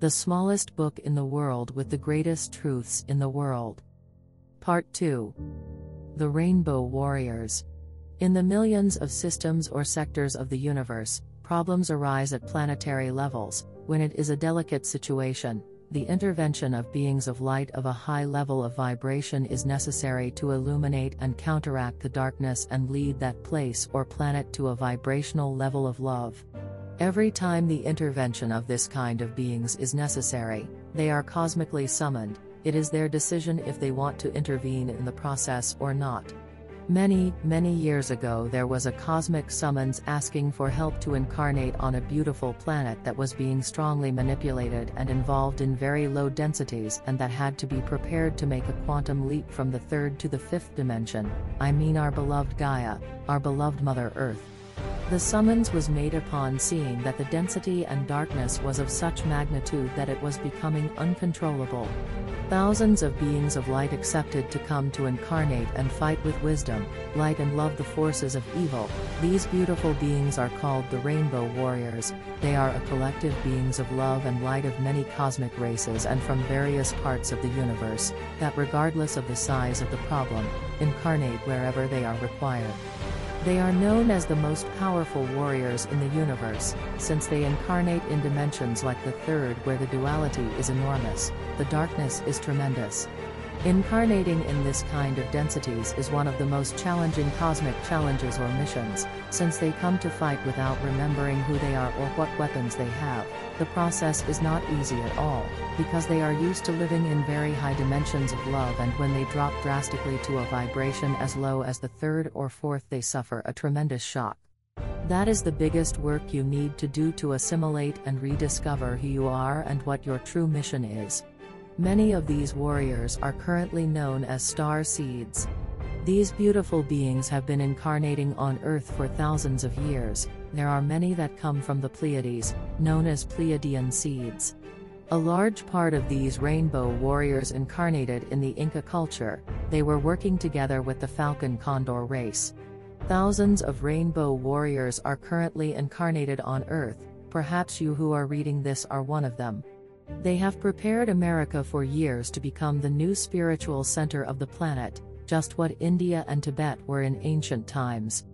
the smallest book in the world with the greatest truths in the world. Part 2 The Rainbow Warriors. In the millions of systems or sectors of the universe, problems arise at planetary levels, when it is a delicate situation. The intervention of beings of light of a high level of vibration is necessary to illuminate and counteract the darkness and lead that place or planet to a vibrational level of love. Every time the intervention of this kind of beings is necessary, they are cosmically summoned, it is their decision if they want to intervene in the process or not. Many, many years ago, there was a cosmic summons asking for help to incarnate on a beautiful planet that was being strongly manipulated and involved in very low densities and that had to be prepared to make a quantum leap from the third to the fifth dimension. I mean, our beloved Gaia, our beloved Mother Earth. The summons was made upon seeing that the density and darkness was of such magnitude that it was becoming uncontrollable. Thousands of beings of light accepted to come to incarnate and fight with wisdom, light and love the forces of evil. These beautiful beings are called the Rainbow Warriors. They are a collective beings of love and light of many cosmic races and from various parts of the universe, that regardless of the size of the problem, incarnate wherever they are required. They are known as the most powerful warriors in the universe, since they incarnate in dimensions like the third where the duality is enormous, the darkness is tremendous. Incarnating in this kind of densities is one of the most challenging cosmic challenges or missions, since they come to fight without remembering who they are or what weapons they have. The process is not easy at all, because they are used to living in very high dimensions of love and when they drop drastically to a vibration as low as the third or fourth they suffer a tremendous shock. That is the biggest work you need to do to assimilate and rediscover who you are and what your true mission is. Many of these warriors are currently known as star seeds. These beautiful beings have been incarnating on Earth for thousands of years. There are many that come from the Pleiades, known as Pleiadian seeds. A large part of these rainbow warriors incarnated in the Inca culture, they were working together with the Falcon Condor race. Thousands of rainbow warriors are currently incarnated on Earth, perhaps you who are reading this are one of them. They have prepared America for years to become the new spiritual center of the planet, just what India and Tibet were in ancient times.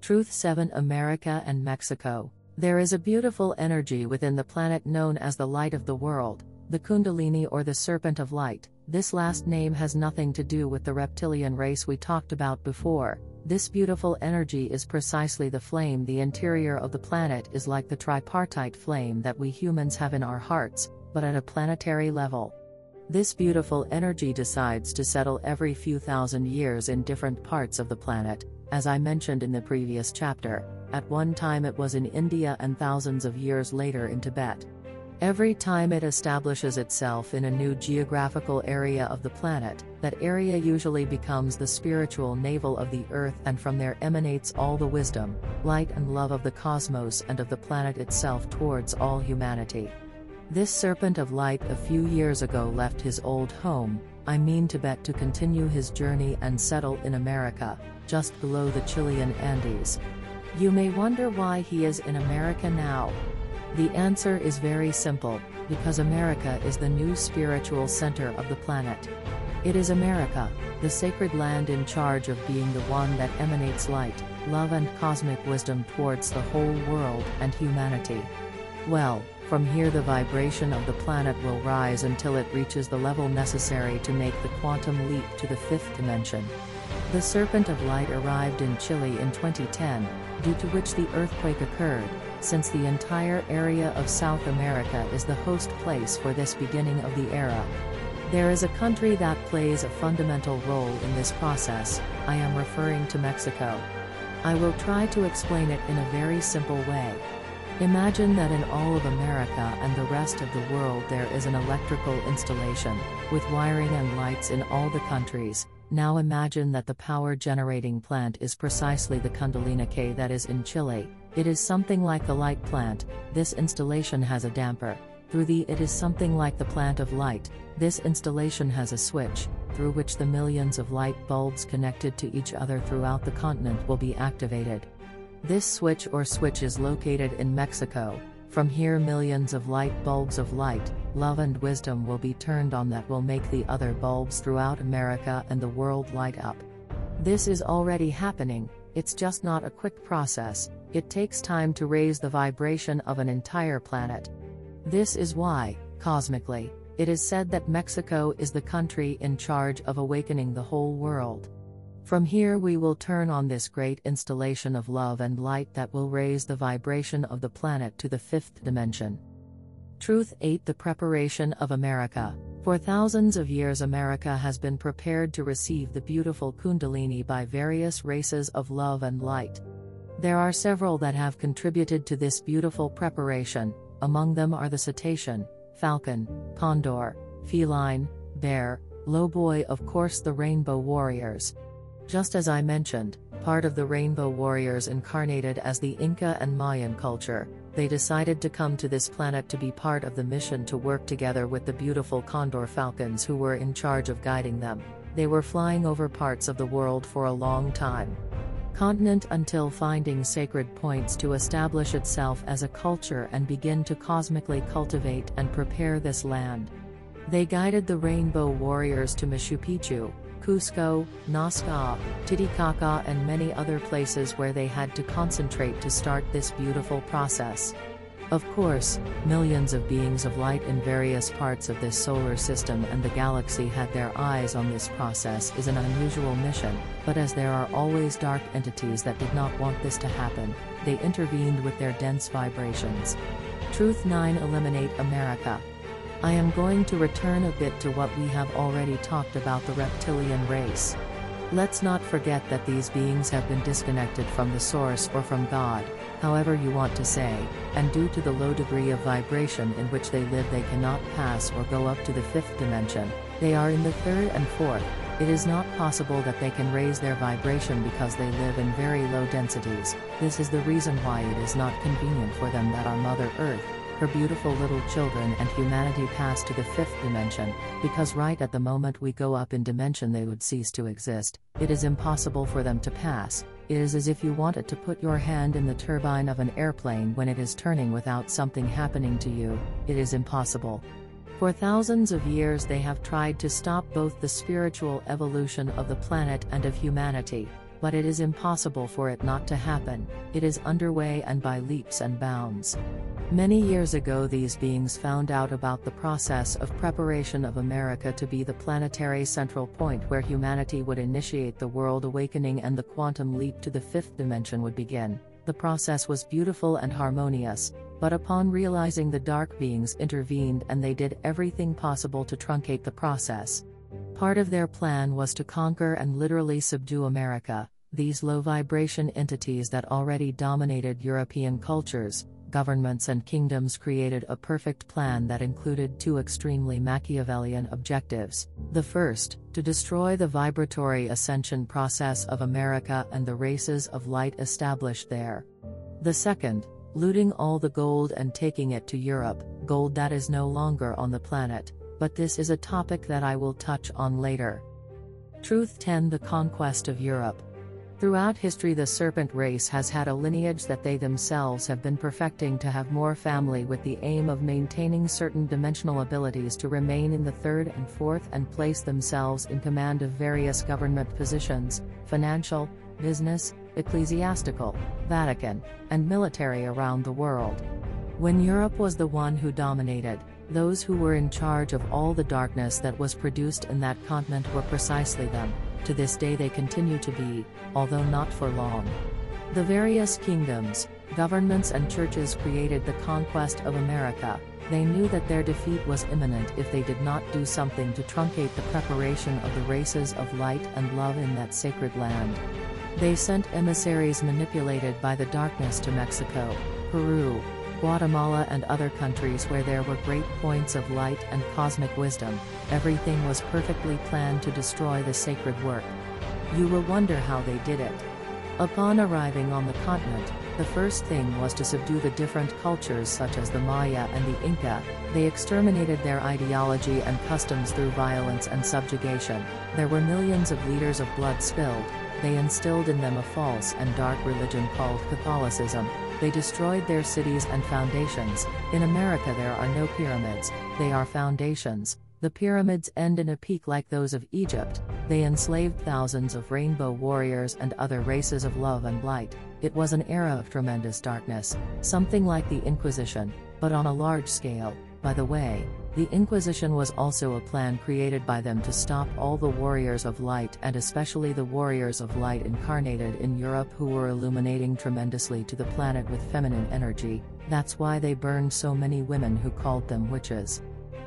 Truth 7 America and Mexico. There is a beautiful energy within the planet known as the light of the world, the Kundalini or the serpent of light. This last name has nothing to do with the reptilian race we talked about before. This beautiful energy is precisely the flame. The interior of the planet is like the tripartite flame that we humans have in our hearts, but at a planetary level. This beautiful energy decides to settle every few thousand years in different parts of the planet, as I mentioned in the previous chapter. At one time it was in India and thousands of years later in Tibet. Every time it establishes itself in a new geographical area of the planet, that area usually becomes the spiritual navel of the earth and from there emanates all the wisdom, light and love of the cosmos and of the planet itself towards all humanity. This serpent of light a few years ago left his old home, I mean Tibet to continue his journey and settle in America, just below the Chilean Andes. You may wonder why he is in America now. The answer is very simple, because America is the new spiritual center of the planet. It is America, the sacred land in charge of being the one that emanates light, love and cosmic wisdom towards the whole world and humanity. Well, from here the vibration of the planet will rise until it reaches the level necessary to make the quantum leap to the fifth dimension. The Serpent of Light arrived in Chile in 2010, due to which the earthquake occurred, since the entire area of South America is the host place for this beginning of the era. There is a country that plays a fundamental role in this process, I am referring to Mexico. I will try to explain it in a very simple way. Imagine that in all of America and the rest of the world there is an electrical installation, with wiring and lights in all the countries. Now imagine that the power generating plant is precisely the Kundalini K that is in Chile. It is something like the light plant, this installation has a damper. Through the it is something like the plant of light, this installation has a switch, through which the millions of light bulbs connected to each other throughout the continent will be activated. This switch or switch is located in Mexico. From here, millions of light bulbs of light, love, and wisdom will be turned on that will make the other bulbs throughout America and the world light up. This is already happening, it's just not a quick process, it takes time to raise the vibration of an entire planet. This is why, cosmically, it is said that Mexico is the country in charge of awakening the whole world. From here, we will turn on this great installation of love and light that will raise the vibration of the planet to the fifth dimension. Truth 8 The preparation of America. For thousands of years, America has been prepared to receive the beautiful Kundalini by various races of love and light. There are several that have contributed to this beautiful preparation, among them are the cetacean, falcon, condor, feline, bear, lowboy, of course, the rainbow warriors. Just as I mentioned, part of the Rainbow Warriors incarnated as the Inca and Mayan culture, they decided to come to this planet to be part of the mission to work together with the beautiful Condor Falcons who were in charge of guiding them. They were flying over parts of the world for a long time. Continent until finding sacred points to establish itself as a culture and begin to cosmically cultivate and prepare this land. They guided the Rainbow Warriors to Machu Picchu, Cusco, Nazca, Titicaca and many other places where they had to concentrate to start this beautiful process. Of course, millions of beings of light in various parts of this solar system and the galaxy had their eyes on this process is an unusual mission, but as there are always dark entities that did not want this to happen, they intervened with their dense vibrations. Truth 9 Eliminate America I am going to return a bit to what we have already talked about the reptilian race. Let's not forget that these beings have been disconnected from the source or from God, however you want to say, and due to the low degree of vibration in which they live they cannot pass or go up to the fifth dimension, they are in the third and fourth, it is not possible that they can raise their vibration because they live in very low densities, this is the reason why it is not convenient for them that our Mother Earth, her beautiful little children and humanity pass to the fifth dimension, because right at the moment we go up in dimension they would cease to exist, it is impossible for them to pass, it is as if you wanted to put your hand in the turbine of an airplane when it is turning without something happening to you, it is impossible. For thousands of years they have tried to stop both the spiritual evolution of the planet and of humanity, but it is impossible for it not to happen, it is underway and by leaps and bounds. Many years ago these beings found out about the process of preparation of America to be the planetary central point where humanity would initiate the world awakening and the quantum leap to the fifth dimension would begin. The process was beautiful and harmonious, but upon realizing the dark beings intervened and they did everything possible to truncate the process. Part of their plan was to conquer and literally subdue America, these low vibration entities that already dominated European cultures, governments and kingdoms created a perfect plan that included two extremely Machiavellian objectives. The first, to destroy the vibratory ascension process of America and the races of light established there. The second, looting all the gold and taking it to Europe, gold that is no longer on the planet, but this is a topic that I will touch on later. Truth 10 The Conquest of Europe Throughout history, the serpent race has had a lineage that they themselves have been perfecting to have more family with the aim of maintaining certain dimensional abilities to remain in the third and fourth and place themselves in command of various government positions financial, business, ecclesiastical, Vatican, and military around the world. When Europe was the one who dominated, those who were in charge of all the darkness that was produced in that continent were precisely them to this day they continue to be, although not for long. The various kingdoms, governments and churches created the conquest of America, they knew that their defeat was imminent if they did not do something to truncate the preparation of the races of light and love in that sacred land. They sent emissaries manipulated by the darkness to Mexico, Peru, Guatemala and other countries where there were great points of light and cosmic wisdom, everything was perfectly planned to destroy the sacred work. You will wonder how they did it. Upon arriving on the continent, the first thing was to subdue the different cultures such as the Maya and the Inca, they exterminated their ideology and customs through violence and subjugation, there were millions of liters of blood spilled, they instilled in them a false and dark religion called Catholicism, They destroyed their cities and foundations. In America, there are no pyramids, they are foundations. The pyramids end in a peak like those of Egypt. They enslaved thousands of rainbow warriors and other races of love and light. It was an era of tremendous darkness, something like the Inquisition, but on a large scale. By the way, the Inquisition was also a plan created by them to stop all the warriors of light and especially the warriors of light incarnated in Europe who were illuminating tremendously to the planet with feminine energy, that's why they burned so many women who called them witches.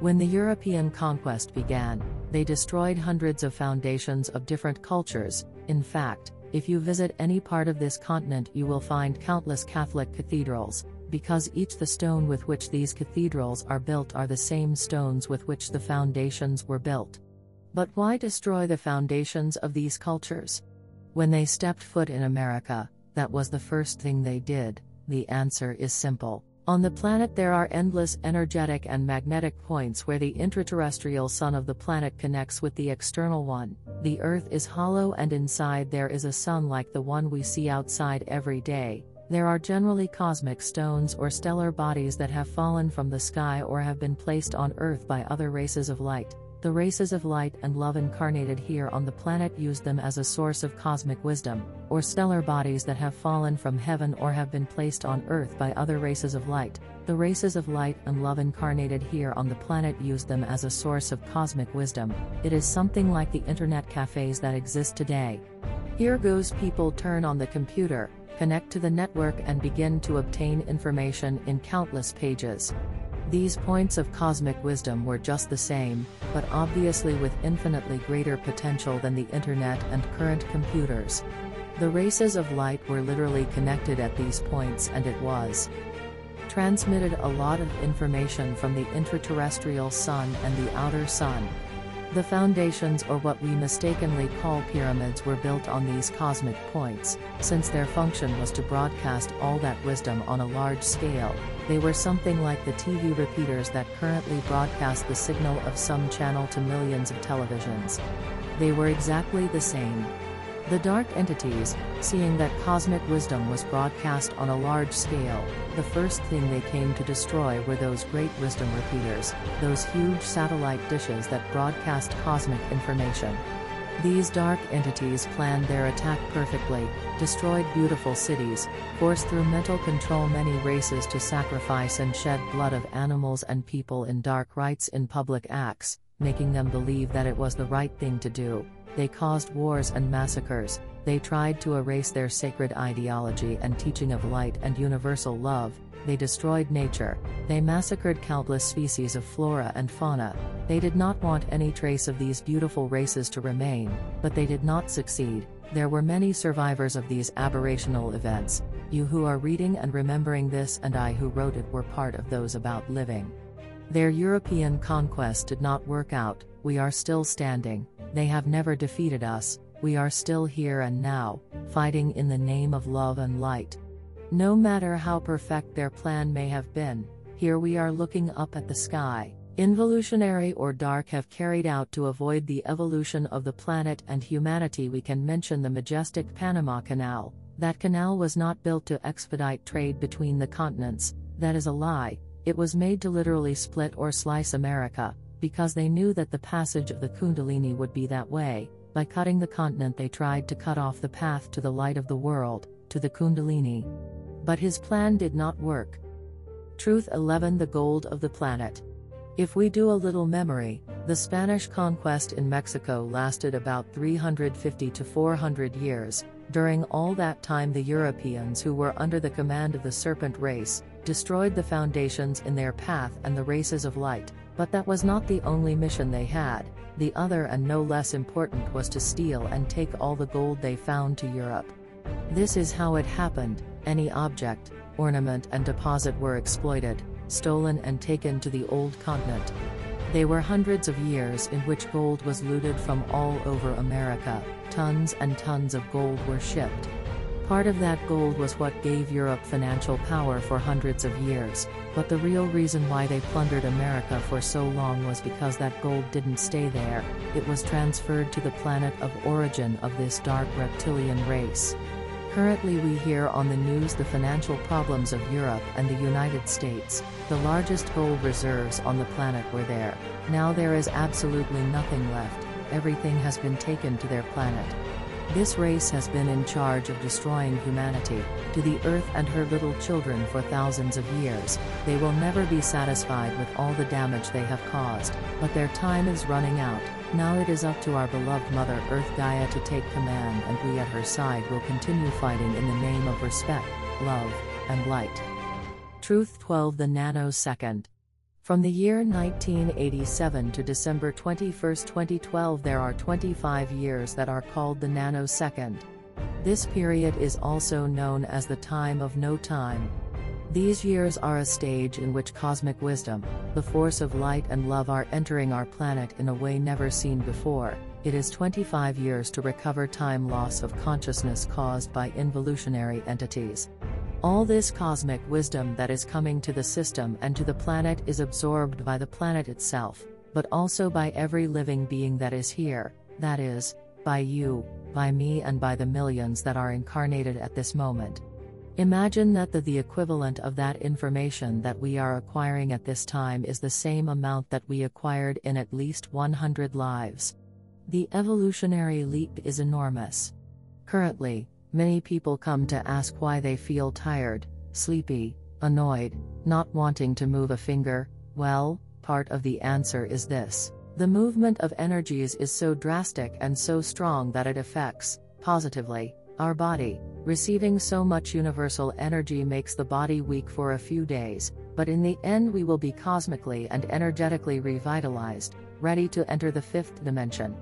When the European conquest began, they destroyed hundreds of foundations of different cultures, in fact, if you visit any part of this continent you will find countless Catholic cathedrals, because each the stone with which these cathedrals are built are the same stones with which the foundations were built. But why destroy the foundations of these cultures? When they stepped foot in America, that was the first thing they did, the answer is simple. On the planet, there are endless energetic and magnetic points where the intraterrestrial sun of the planet connects with the external one. The Earth is hollow, and inside there is a sun like the one we see outside every day, there are generally cosmic stones or stellar bodies that have fallen from the sky or have been placed on Earth by other races of light. The races of light and love incarnated here on the planet use them as a source of cosmic wisdom, or stellar bodies that have fallen from heaven or have been placed on Earth by other races of light. The races of light and love incarnated here on the planet use them as a source of cosmic wisdom. It is something like the internet cafes that exist today. Here goes people turn on the computer, connect to the network and begin to obtain information in countless pages. These points of cosmic wisdom were just the same, but obviously with infinitely greater potential than the internet and current computers. The races of light were literally connected at these points and it was transmitted a lot of information from the intraterrestrial sun and the outer sun, the foundations or what we mistakenly call pyramids were built on these cosmic points, since their function was to broadcast all that wisdom on a large scale, they were something like the TV repeaters that currently broadcast the signal of some channel to millions of televisions. They were exactly the same, the dark entities, seeing that cosmic wisdom was broadcast on a large scale, the first thing they came to destroy were those great wisdom repeaters, those huge satellite dishes that broadcast cosmic information. These dark entities planned their attack perfectly, destroyed beautiful cities, forced through mental control many races to sacrifice and shed blood of animals and people in dark rites in public acts, making them believe that it was the right thing to do. They caused wars and massacres, they tried to erase their sacred ideology and teaching of light and universal love, they destroyed nature, they massacred countless species of flora and fauna, they did not want any trace of these beautiful races to remain, but they did not succeed. There were many survivors of these aberrational events, you who are reading and remembering this and I who wrote it were part of those about living. Their European conquest did not work out, we are still standing, they have never defeated us, we are still here and now, fighting in the name of love and light. No matter how perfect their plan may have been, here we are looking up at the sky. Involutionary or dark have carried out to avoid the evolution of the planet and humanity. We can mention the majestic Panama Canal. That canal was not built to expedite trade between the continents, that is a lie. It was made to literally split or slice America, because they knew that the passage of the Kundalini would be that way. By cutting the continent, they tried to cut off the path to the light of the world, to the Kundalini. But his plan did not work. Truth 11 The gold of the planet. If we do a little memory, the Spanish conquest in Mexico lasted about 350 to 400 years. During all that time, the Europeans who were under the command of the serpent race destroyed the foundations in their path and the races of light. But that was not the only mission they had, the other and no less important was to steal and take all the gold they found to Europe. This is how it happened any object, ornament, and deposit were exploited, stolen, and taken to the old continent. They were hundreds of years in which gold was looted from all over America, tons and tons of gold were shipped. Part of that gold was what gave Europe financial power for hundreds of years, but the real reason why they plundered America for so long was because that gold didn't stay there, it was transferred to the planet of origin of this dark reptilian race. Currently, we hear on the news the financial problems of Europe and the United States. The largest gold reserves on the planet were there. Now there is absolutely nothing left, everything has been taken to their planet. This race has been in charge of destroying humanity, to the earth and her little children for thousands of years. They will never be satisfied with all the damage they have caused, but their time is running out. Now it is up to our beloved Mother Earth Gaia to take command and we at her side will continue fighting in the name of respect, love, and light. Truth 12 The nanosecond. From the year 1987 to December 21, 2012, there are 25 years that are called the nanosecond. This period is also known as the time of no time. These years are a stage in which cosmic wisdom, the force of light and love are entering our planet in a way never seen before. It is 25 years to recover time loss of consciousness caused by involutionary entities. All this cosmic wisdom that is coming to the system and to the planet is absorbed by the planet itself, but also by every living being that is here, that is, by you, by me, and by the millions that are incarnated at this moment. Imagine that the, the equivalent of that information that we are acquiring at this time is the same amount that we acquired in at least 100 lives. The evolutionary leap is enormous. Currently, Many people come to ask why they feel tired, sleepy, annoyed, not wanting to move a finger. Well, part of the answer is this. The movement of energies is so drastic and so strong that it affects, positively, our body. Receiving so much universal energy makes the body weak for a few days, but in the end, we will be cosmically and energetically revitalized, ready to enter the fifth dimension.